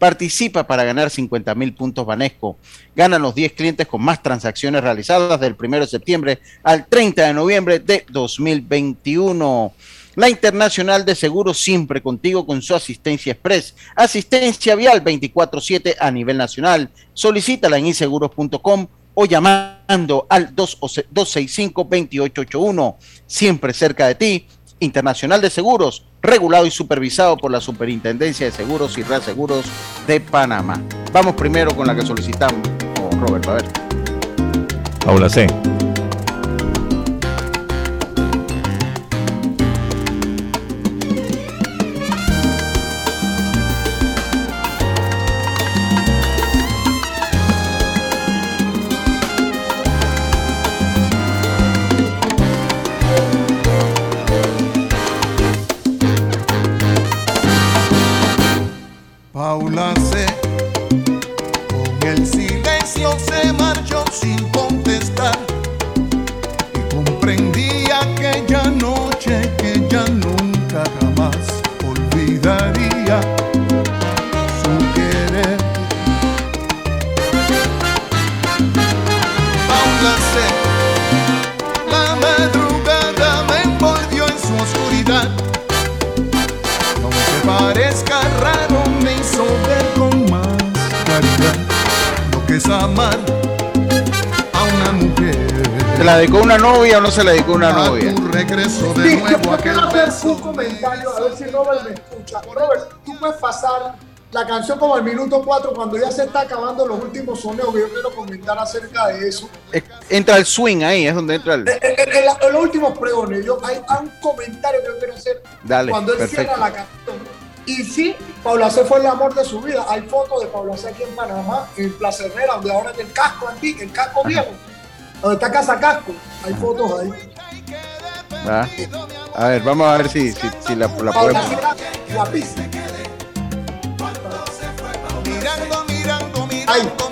Participa para ganar 50 mil puntos Banesco. Ganan los 10 clientes con más transacciones realizadas del 1 de septiembre al 30 de noviembre de 2021. La Internacional de Seguros siempre contigo con su asistencia express. Asistencia vial 24-7 a nivel nacional. Solicítala en inseguros.com o llamando al 265-2881. Siempre cerca de ti. Internacional de Seguros, regulado y supervisado por la Superintendencia de Seguros y Reaseguros de Panamá. Vamos primero con la que solicitamos. Roberto, a ver. Paula C. la dedicó una novia o no se la dedicó una novia? Regreso Sí, de yo nuevo yo quiero hacer un comentario, a ver si Robert me escucha. Robert, tú puedes pasar la canción como al minuto 4 cuando ya se está acabando los últimos sonidos que yo quiero comentar acerca de eso. Eh, Entra el swing ahí, es donde entra el. En, en- en la- en los últimos pregones, yo, hay, hay un comentario que yo quiero hacer Dale, cuando él perfecto. cierra la canción. Y sí, Paula C fue el amor de su vida. Hay fotos de Paula C aquí en Panamá, en Plaza Herrera, donde ahora es el casco antiguo, el casco viejo, donde está Casa Casco. Hay fotos ahí. ¿verdad? A ver, vamos a ver si, si, si la, la podemos. Guapísima. Mirando, mirando, mirando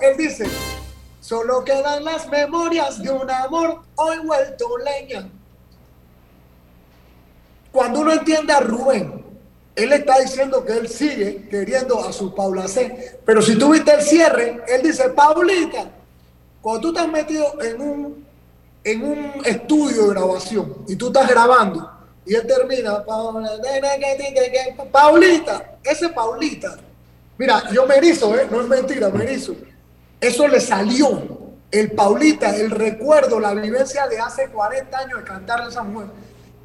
Él dice, solo quedan las memorias de un amor hoy vuelto leña. Cuando uno entiende a Rubén, él está diciendo que él sigue queriendo a su Paula C. Pero si tú viste el cierre, él dice, Paulita, cuando tú estás metido en un, en un estudio de grabación y tú estás grabando y él termina, Paulita, ese Paulita, mira, yo me erizo, ¿eh? no es mentira, me erizo. Eso le salió, el Paulita, el recuerdo, la vivencia de hace 40 años de cantarle a esa mujer.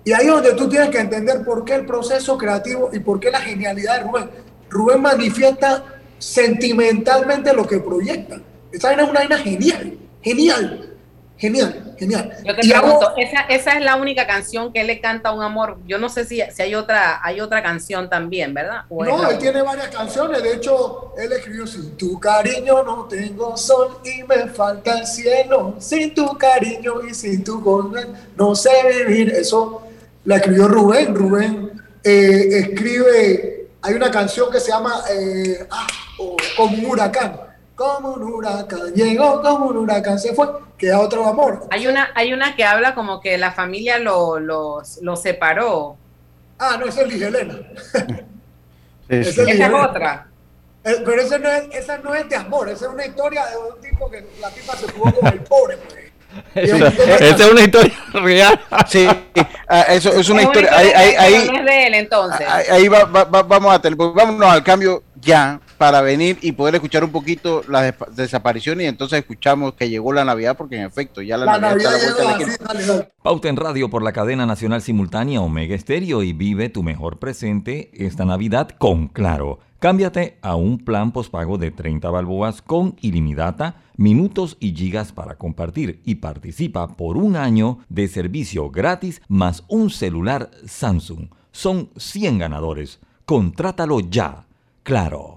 Y ahí es donde tú tienes que entender por qué el proceso creativo y por qué la genialidad de Rubén. Rubén manifiesta sentimentalmente lo que proyecta. Esa vaina es una vaina genial, genial, genial. Genial. Yo te Y hago- pregunto, esa, esa es la única canción que él le canta a un amor. Yo no sé si, si hay otra hay otra canción también, ¿verdad? ¿O No, él tiene varias canciones. De hecho, él escribió Sin tu cariño no tengo sol y me falta el cielo. Sin tu cariño y sin tu corazón no sé vivir. Eso la escribió Rubén. Rubén eh, escribe. Hay una canción que se llama eh, ah, oh, Como un huracán. Como un huracán llegó, como un huracán se fue. Queda otro amor. Hay una, hay una que habla como que la familia lo, los- lo separó. Ah, no, esa es. Sí, Esa sí. es Esa otra. Eh, Pero esa no, es, esa no es de amor, esa es una historia de un tipo que la tipa se jugó con el pobre. Pues. Esa es una historia real. Sí, ah, eso es una Es historia. Ahí, ahí, ahí- no es de él entonces. ahí- ahí va- va- va- vamos a tener, pues vámonos al cambio ya para venir y poder escuchar un poquito las desapariciones y entonces escuchamos que llegó la Navidad porque en efecto ya la, La Navidad, Navidad está a la vuelta de la llegó esquina. así, dale, dale. Pauta en radio por la cadena nacional simultánea Omega Estéreo y vive tu mejor presente esta Navidad con Claro. Cámbiate a un plan postpago de 30 balboas con ilimitada, minutos y gigas para compartir y participa por un año de servicio gratis más un celular Samsung. Son 100 ganadores. Contrátalo ya. Claro.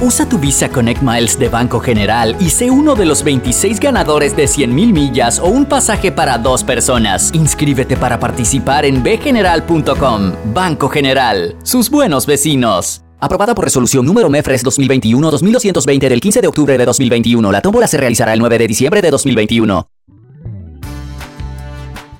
Usa tu Visa Connect Miles de Banco General y sé uno de los 26 ganadores de 100.000 millas o un pasaje para dos personas. Inscríbete para participar en bgeneral.com. Banco General, sus buenos vecinos. Aprobada por resolución número MEFRES 2021-2220 del 15 de octubre de 2021. La tómbola se realizará el 9 de diciembre de 2021.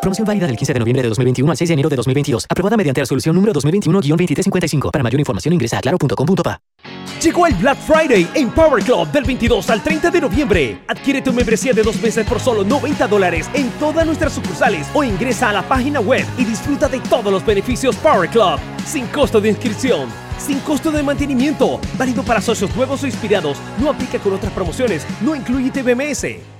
Promoción válida del 15 de noviembre de 2021 al 6 de enero de 2022. Aprobada mediante resolución número 2021-2355. Para mayor información ingresa a claro.com.pa. Llegó el Black Friday en Power Club del 22 al 30 de noviembre. Adquiere tu membresía de dos meses por solo 90 dólares en todas nuestras sucursales o ingresa a la página web y disfruta de todos los beneficios Power Club. Sin costo de inscripción, sin costo de mantenimiento, válido para socios nuevos o inspirados. No aplica con otras promociones, no incluye TBMS.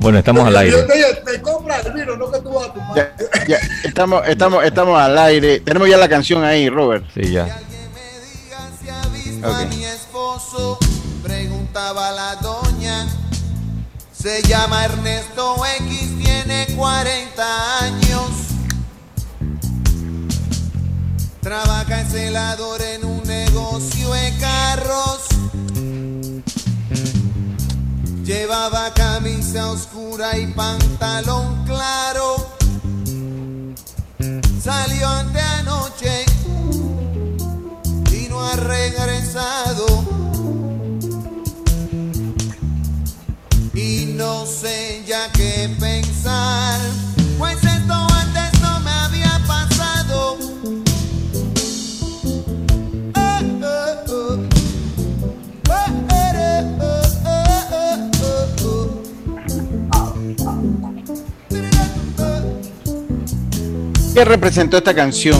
Bueno, estamos al aire. Yo te, te compra el vino, no que tú vas a. Ya, ya, estamos, estamos, estamos al aire. Tenemos ya la canción ahí, Robert. Sí, ya. Ok. Mi esposo preguntaba la doña. Se llama Ernesto X, tiene 40 años. Trabaja en celador en un negocio de carros. Llevaba camisa oscura y pantalón claro. Salió ante anoche y no ha regresado. Y no sé ya qué pensar. Representó esta canción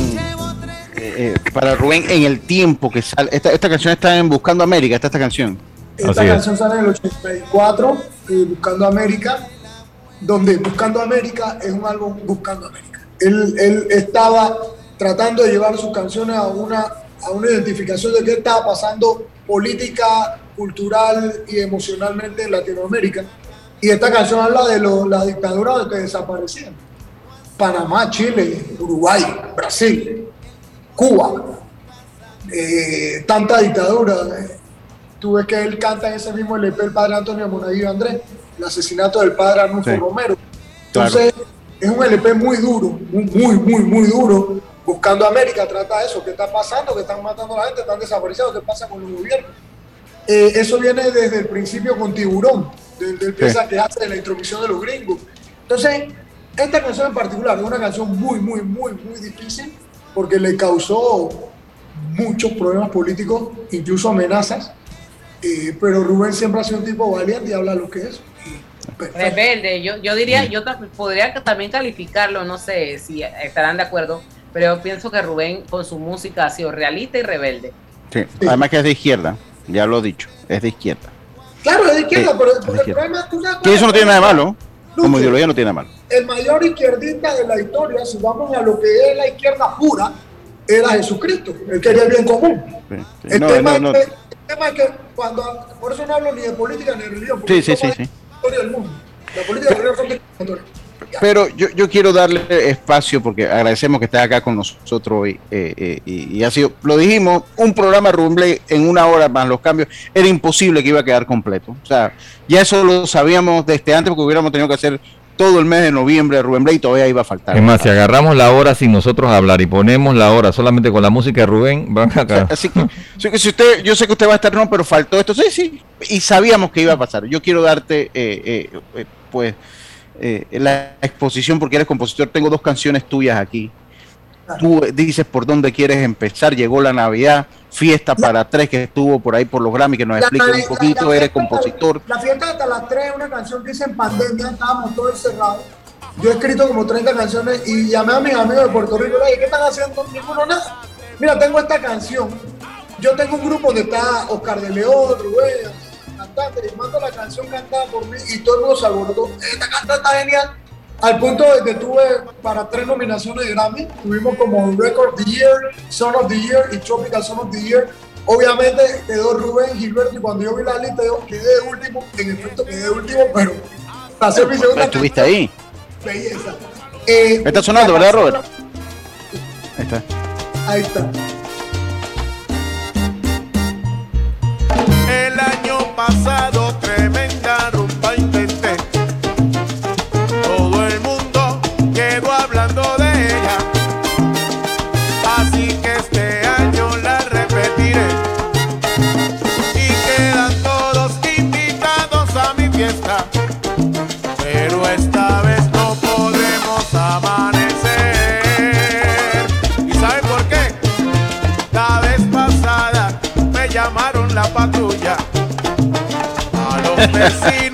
eh, eh, para Rubén en el tiempo que sale? Esta, esta canción está en Buscando América, está esta canción. Esta canción sale en el 84, eh, Buscando América, donde Buscando América es un álbum Buscando América. Él, él estaba tratando de llevar sus canciones a una, a una identificación de qué estaba pasando política, cultural y emocionalmente en Latinoamérica. Y esta canción habla de lo- la dictadura que desaparecían. Panamá, Chile, Uruguay, Brasil, Cuba, eh, tanta dictadura. ves que él canta en ese mismo LP el padre Antonio Monaguillo Andrés, el asesinato del padre Arnulfo Sí. Romero. Entonces, es un LP muy duro, muy, muy, muy, duro. Buscando América trata de eso, qué está pasando, que están matando a la gente, están desapareciendo, qué pasa con los gobiernos. Eh, eso viene desde el principio con Tiburón, desde el pieza que hace de la intromisión de los gringos. Entonces, esta canción en particular es una canción muy, muy, muy, muy difícil porque le causó muchos problemas políticos, incluso amenazas. Eh, pero Rubén siempre ha sido un tipo valiente y habla lo que es. Rebelde, yo, yo diría, yo podría también calificarlo, no sé si estarán de acuerdo, pero yo pienso que Rubén con su música ha sido realista y rebelde. Sí. Además que es de izquierda, ya lo he dicho, es de izquierda. Claro, es de izquierda, Sí, pero es de porque el izquierda. problema, sabes Que eso no es tiene nada de problema? Como ideología no tiene nada malo. El mayor izquierdista de la historia, si vamos a lo que es la izquierda pura, era Jesucristo. Él quería el bien común. El, No, tema no, no. Es que, el tema es que cuando, por eso no hablo ni de política ni de religión, porque Sí, sí, sí, sí. la historia del mundo. La política y la religión son. Pero yo, yo quiero darle espacio porque agradecemos que estés acá con nosotros hoy. eh, eh, y, y ha sido, lo dijimos, un programa Rubén Blay en una hora más los cambios, era imposible que iba a quedar completo. O sea, ya eso lo sabíamos desde antes porque hubiéramos tenido que hacer todo el mes de noviembre Rubén Blay y todavía iba a faltar. Es más, si agarramos la hora sin nosotros hablar y ponemos la hora solamente con la música de Rubén, van acá. Así que, así que si usted, yo sé que usted va a estar no, pero faltó esto, sí, sí, y sabíamos que iba a pasar. Yo quiero darte, eh, eh, pues, eh, la exposición porque eres compositor. Tengo dos canciones tuyas aquí. Tú dices por dónde quieres empezar. Llegó la Navidad, fiesta para tres que estuvo por ahí por los Grammy, que nos explique un poquito. la Eres compositor. La fiesta hasta las 3 es una canción que hice en pandemia, estábamos todos encerrados. Yo he escrito como 30 canciones y llamé a mis amigos de Puerto Rico y dije, ¿qué están haciendo? Ninguno nada. Mira, tengo esta canción. Yo tengo un grupo donde está Oscar de León, Rubén, cantante, y mando la canción cantada por mí y todo el mundo se alborotó. Esta canción está genial. Al punto de que tuve para tres nominaciones de Grammy. Tuvimos como Record of the Year, Son of the Year y Tropical Son of the Year. Obviamente quedó Rubén Gilberto y cuando yo vi la lista yo quedé de último. En efecto quedé de último, pero mi segunda Estuviste ahí. belleza. Eh, Está sonando, ¿verdad, Robert? Ahí está. Ahí está. Pasado A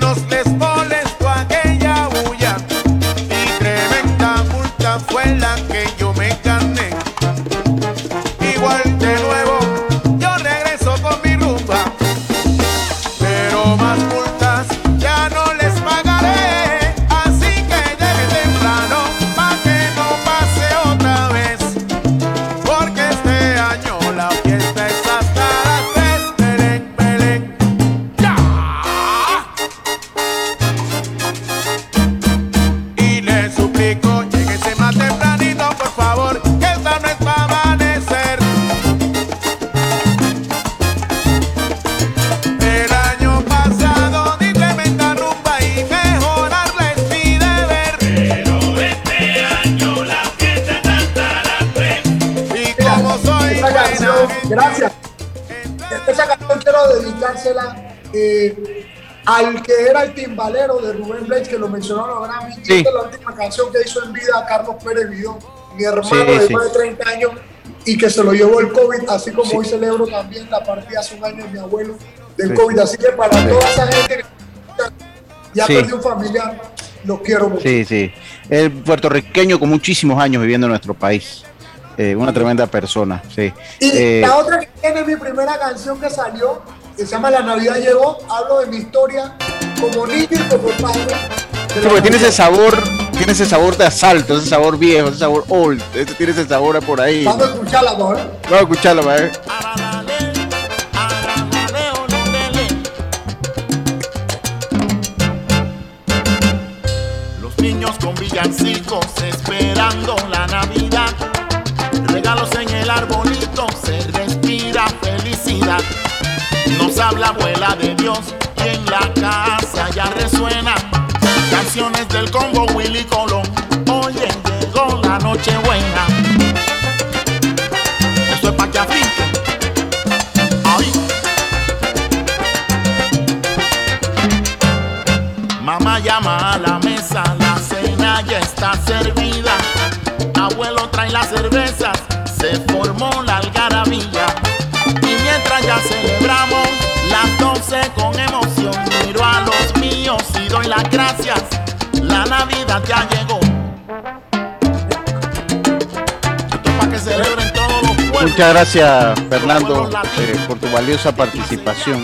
al que era el timbalero de Rubén Blades, que lo mencionó en los Grammy. Y Sí. Esta es la última canción que hizo en vida Carlos Pérez Vidón, mi hermano Sí, de sí. más de 30 años y que se lo llevó el COVID, así como hoy celebro también la partida hace un año de mi abuelo del. COVID. Así que para toda esa gente que ya perdió un familiar Los quiero mucho. Sí, sí. El puertorriqueño con muchísimos años viviendo en nuestro país. Eh, una tremenda persona, sí. Y Eh, la otra que tiene mi primera canción que salió, que se llama La Navidad Llegó, hablo de mi historia como niño y como padre. sí, porque tiene ese sabor, tiene ese sabor de asalto, ese sabor viejo, ese sabor old, ese tiene ese sabor por ahí. Vamos a escucharla, ¿no? Vamos a escucharlo, va a ver. Los niños con villancicos esperando la Navidad. Regalos en el arbolito, se respira felicidad. Nos habla abuela de Dios y en la casa ya resuena. Canciones del combo Willy Colón. Oye, llegó la noche buena. Eso es pa' que afinquen. Ay. Mamá llama a la mesa, la cena ya está servida. Abuelo trae las cervezas, se formó la algarabía. Doy las gracias. La Navidad ya llegó. Esto es para que celebren todos los pueblos. Muchas gracias, Fernando, eh, por tu valiosa participación.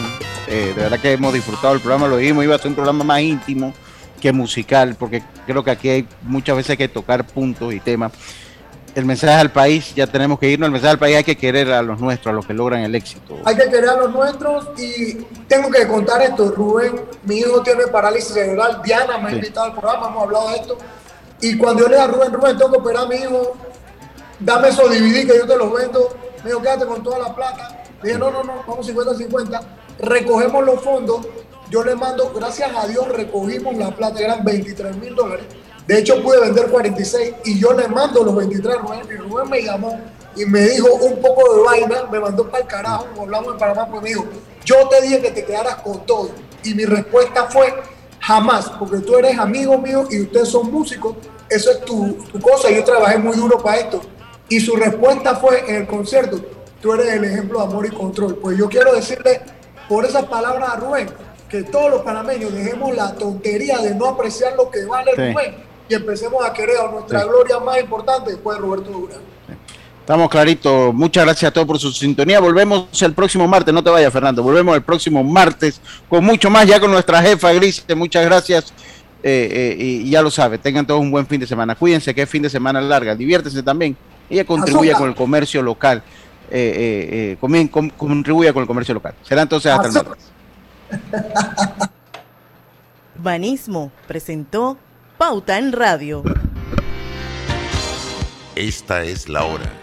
Eh, de verdad que hemos disfrutado el programa, lo dijimos, iba a ser un programa más íntimo que musical, porque creo que aquí hay muchas veces que tocar puntos y temas. El mensaje al país, ya tenemos que irnos, el mensaje al país hay que querer a los nuestros, a los que logran el éxito. Hay que querer a los nuestros y tengo que contar esto. Rubén, mi hijo tiene parálisis cerebral. Diana me ha Sí. invitado al programa, hemos hablado de esto. Y cuando yo le dije a Rubén, Rubén, tengo que operar a mi hijo, dame esos DVD que yo te los vendo. Me dijo, quédate con toda la plata. Le dije, no, no, no, vamos 50-50. Recogemos los fondos. Yo le mando, gracias a Dios, recogimos la plata, eran 23 mil dólares. De hecho, pude vender 46 y yo le mando los 23 a Rubén. Y Rubén me llamó y me dijo un poco de vaina, me mandó para el carajo, hablamos en Panamá, pues me dijo, yo te dije que te quedaras con todo. Y mi respuesta fue, jamás, porque tú eres amigo mío y ustedes son músicos, eso es tu, tu cosa, yo trabajé muy duro para esto. Y su respuesta fue en el concierto, tú eres el ejemplo de amor y control. Pues yo quiero decirle por esas palabras a Rubén, que todos los panameños dejemos la tontería de no apreciar lo que vale Sí. Rubén y empecemos a querer a nuestra Sí. gloria más importante después de Roberto Durán. Estamos claritos. Muchas gracias a todos por su sintonía. Volvemos el próximo martes. No te vayas, Fernando. Volvemos el próximo martes con mucho más, ya con nuestra jefa Gris. Muchas gracias. Eh, eh, y ya lo sabe, tengan todos un buen fin de semana. Cuídense que es fin de semana larga. Diviértese también. Ella contribuye Azúcar. con el comercio local. Eh, eh, eh, contribuye con el comercio local. Será entonces hasta el martes. Banismo presentó Pauta en Radio. Esta es la hora.